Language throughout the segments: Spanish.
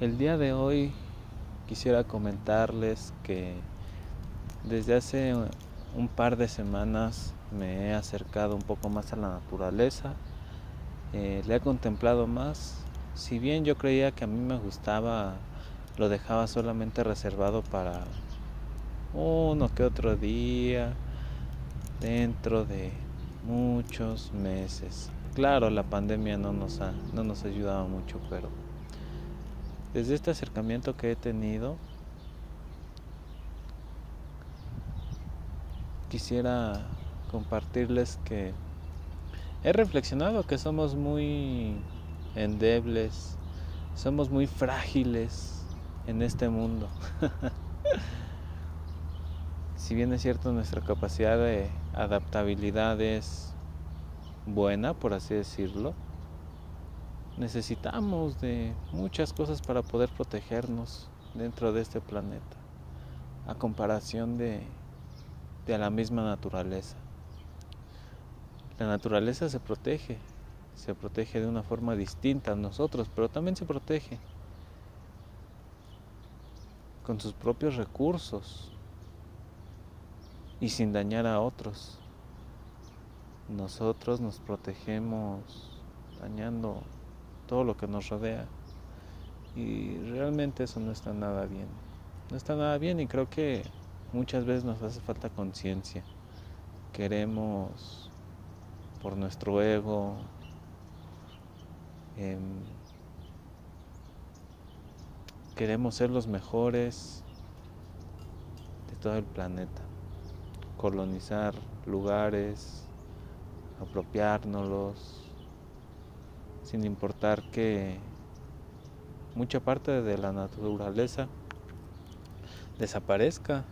El día de hoy quisiera comentarles que desde hace un par de semanas me he acercado un poco más a la naturaleza, eh, le he contemplado más, si bien yo creía que a mí me gustaba, lo dejaba solamente reservado para uno que otro día, dentro de muchos meses. Claro, la pandemia no nos ha, no nos ha ayudado mucho, pero desde este acercamiento que he tenido, quisiera compartirles que he reflexionado que somos muy endebles, somos muy frágiles en este mundo. si bien es cierto nuestra capacidad de adaptabilidad es buena, por así decirlo, necesitamos de muchas cosas para poder protegernos dentro de este planeta, a comparación de, de la misma naturaleza. La naturaleza se protege, se protege de una forma distinta a nosotros, pero también se protege con sus propios recursos y sin dañar a otros. Nosotros nos protegemos dañando todo lo que nos rodea. Y realmente eso no está nada bien. No está nada bien y creo que muchas veces nos hace falta conciencia. Queremos por nuestro ego em, queremos ser los mejores de todo el planeta. Colonizar lugares, apropiárnoslos, sin importar que mucha parte de la naturaleza desaparezca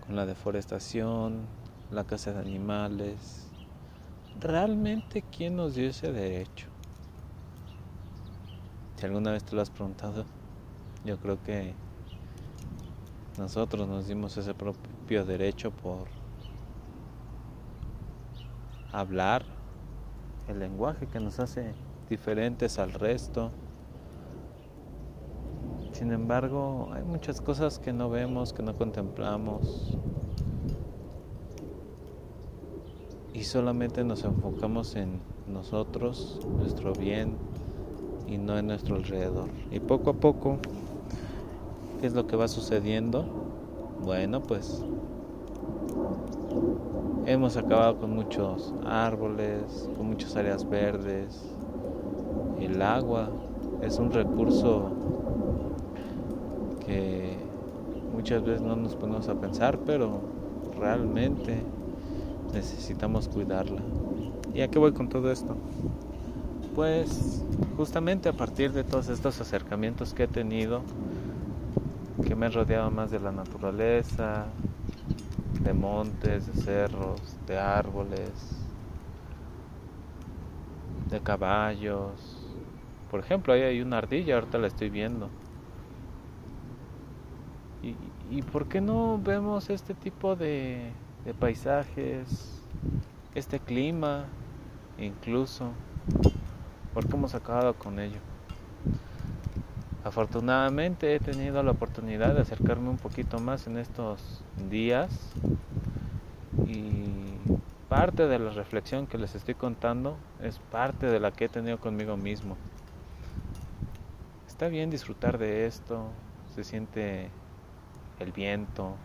con la deforestación, la caza de animales. ¿Realmente quién nos dio ese derecho? Si alguna vez te lo has preguntado, yo creo que nosotros nos dimos ese propio derecho por hablar el lenguaje que nos hace diferentes al resto. Sin embargo, hay muchas cosas que no vemos, que no contemplamos. Y solamente nos enfocamos en nosotros, nuestro bien y no en nuestro alrededor. Y poco a poco, ¿qué es lo que va sucediendo? Bueno, pues Hemos acabado con muchos árboles, con muchas áreas verdes. El agua es un recurso que muchas veces no nos ponemos a pensar, pero realmente necesitamos cuidarla. ¿Y a qué voy con todo esto? Pues justamente a partir de todos estos acercamientos que he tenido, que me han rodeado más de la naturaleza, de montes, de cerros, de árboles, de caballos. Por ejemplo, ahí hay una ardilla, ahorita la estoy viendo. ¿Y, y por qué no vemos este tipo de, paisajes, este clima, incluso? ¿Por qué hemos acabado con ello? Afortunadamente he tenido la oportunidad de acercarme un poquito más en estos días y parte de la reflexión que les estoy contando es parte de la que he tenido conmigo mismo. Está bien disfrutar de esto, se siente el viento,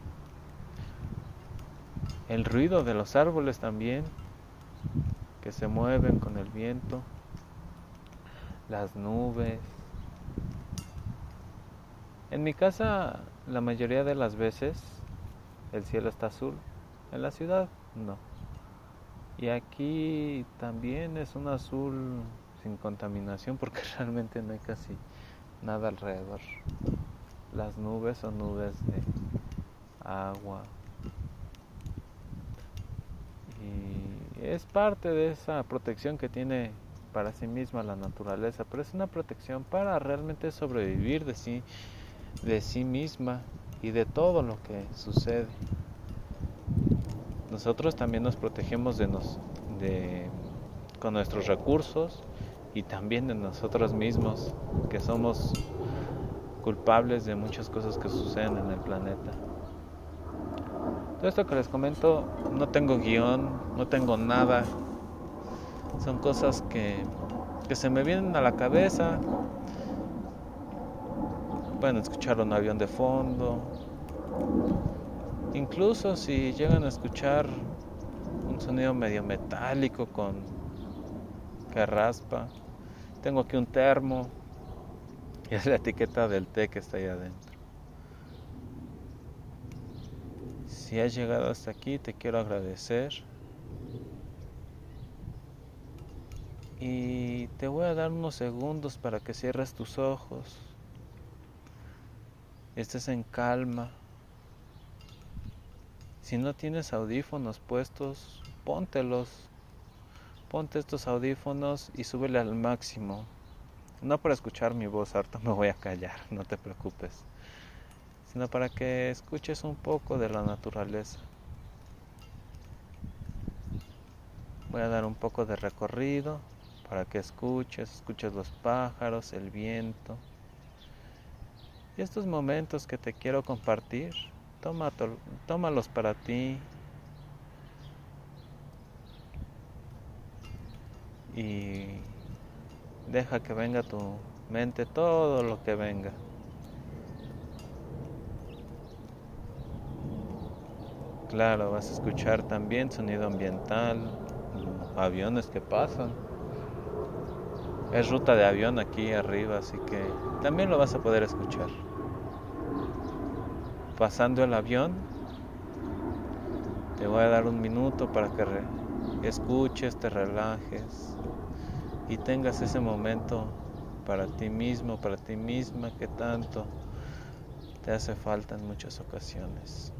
el ruido de los árboles también, que se mueven con el viento, las nubes, en mi casa la mayoría de las veces el cielo está azul, en la ciudad no. Y aquí también es un azul sin contaminación porque realmente no hay casi nada alrededor. Las nubes son nubes de agua. Y es parte de esa protección que tiene para sí misma la naturaleza, pero es una protección para realmente sobrevivir de sí de sí misma y de todo lo que sucede. Nosotros también nos protegemos de nos, de, con nuestros recursos y también de nosotros mismos, que somos culpables de muchas cosas que suceden en el planeta. Todo esto que les comento, no tengo guion, no tengo nada. Son cosas que, que se me vienen a la cabeza. Pueden escuchar un avión de fondo. Incluso si llegan a escuchar un sonido medio metálico con que raspa. Tengo aquí un termo y es la etiqueta del té que está ahí adentro. Si has llegado hasta aquí, te quiero agradecer. Y te voy a dar unos segundos para que cierres tus ojos. Estés en calma. Si no tienes audífonos puestos, póntelos. Ponte estos audífonos y súbele al máximo. No para escuchar mi voz, harto me voy a callar, no te preocupes. Sino para que escuches un poco de la naturaleza. Voy a dar un poco de recorrido para que escuches, escuches los pájaros, el viento. Y estos momentos que te quiero compartir tómalos para ti. Y deja que venga tu mente todo lo que venga. Claro, vas a escuchar también sonido ambiental, aviones que pasan. Es ruta de avión aquí arriba, así que también lo vas a poder escuchar pasando el avión. Te voy a dar un minuto para que escuches, te relajes y tengas ese momento para ti mismo, para ti misma que tanto te hace falta en muchas ocasiones.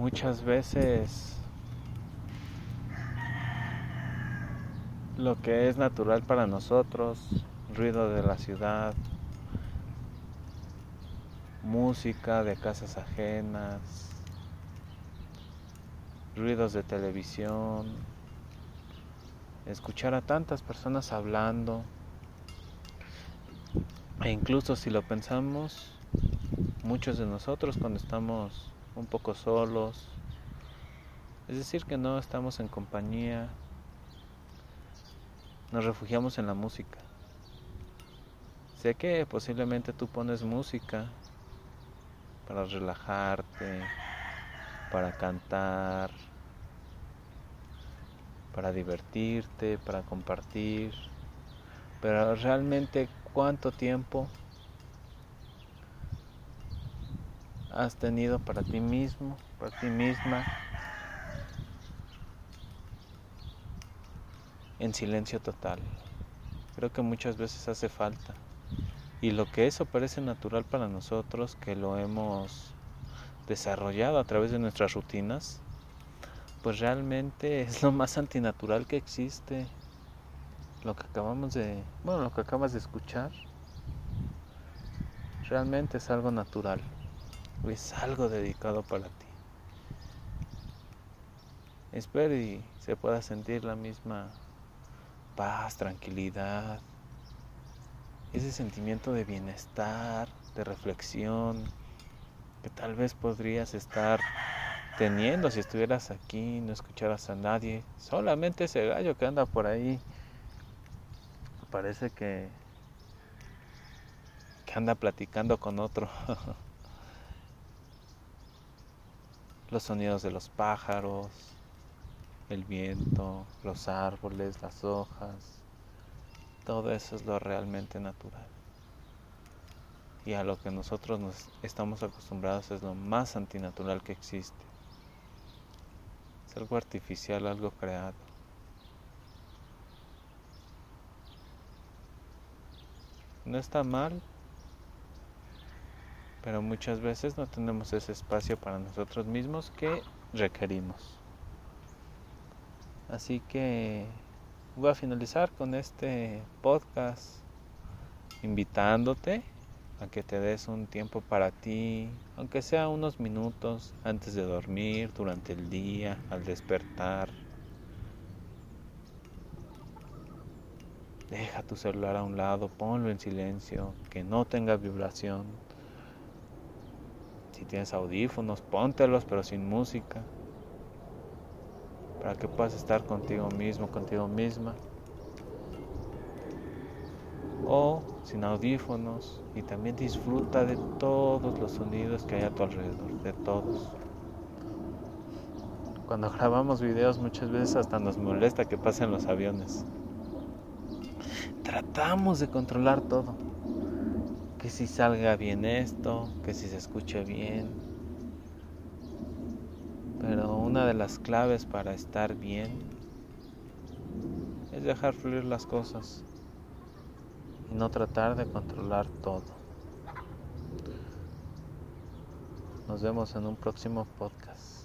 Muchas veces lo que es natural para nosotros, ruido de la ciudad, música de casas ajenas, ruidos de televisión, escuchar a tantas personas hablando, e incluso si lo pensamos, muchos de nosotros cuando estamos un poco solos. Es decir, que no estamos en compañía. Nos refugiamos en la música. Sé que posiblemente tú pones música para relajarte, para cantar, para divertirte, para compartir. Pero realmente cuánto tiempo has tenido para ti mismo, para ti misma, en silencio total. Creo que muchas veces hace falta. Y lo que eso parece natural para nosotros, que lo hemos desarrollado a través de nuestras rutinas, pues realmente es lo más antinatural que existe. Lo que acabamos de, bueno, lo que acabas de escuchar, realmente es algo natural es algo dedicado para ti. Espero y se pueda sentir la misma paz, tranquilidad, ese sentimiento de bienestar, de reflexión, que tal vez podrías estar teniendo si estuvieras aquí, no escucharas a nadie, solamente ese gallo que anda por ahí. Parece que, que anda platicando con otro. los sonidos de los pájaros, el viento, los árboles, las hojas, todo eso es lo realmente natural. Y a lo que nosotros nos estamos acostumbrados es lo más antinatural que existe. Es algo artificial, algo creado. No está mal, pero muchas veces no tenemos ese espacio para nosotros mismos que requerimos. Así que voy a finalizar con este podcast invitándote a que te des un tiempo para ti, aunque sea unos minutos antes de dormir, durante el día, al despertar. Deja tu celular a un lado, ponlo en silencio, que no tenga vibración. Si tienes audífonos, póntelos, pero sin música. Para que puedas estar contigo mismo, contigo misma. O sin audífonos y también disfruta de todos los sonidos que hay a tu alrededor, de todos. Cuando grabamos videos muchas veces hasta nos molesta que pasen los aviones. Tratamos de controlar todo que si salga bien esto, que si se escuche bien. Pero una de las claves para estar bien es dejar fluir las cosas y no tratar de controlar todo. Nos vemos en un próximo podcast.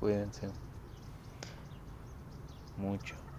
Cuídense mucho.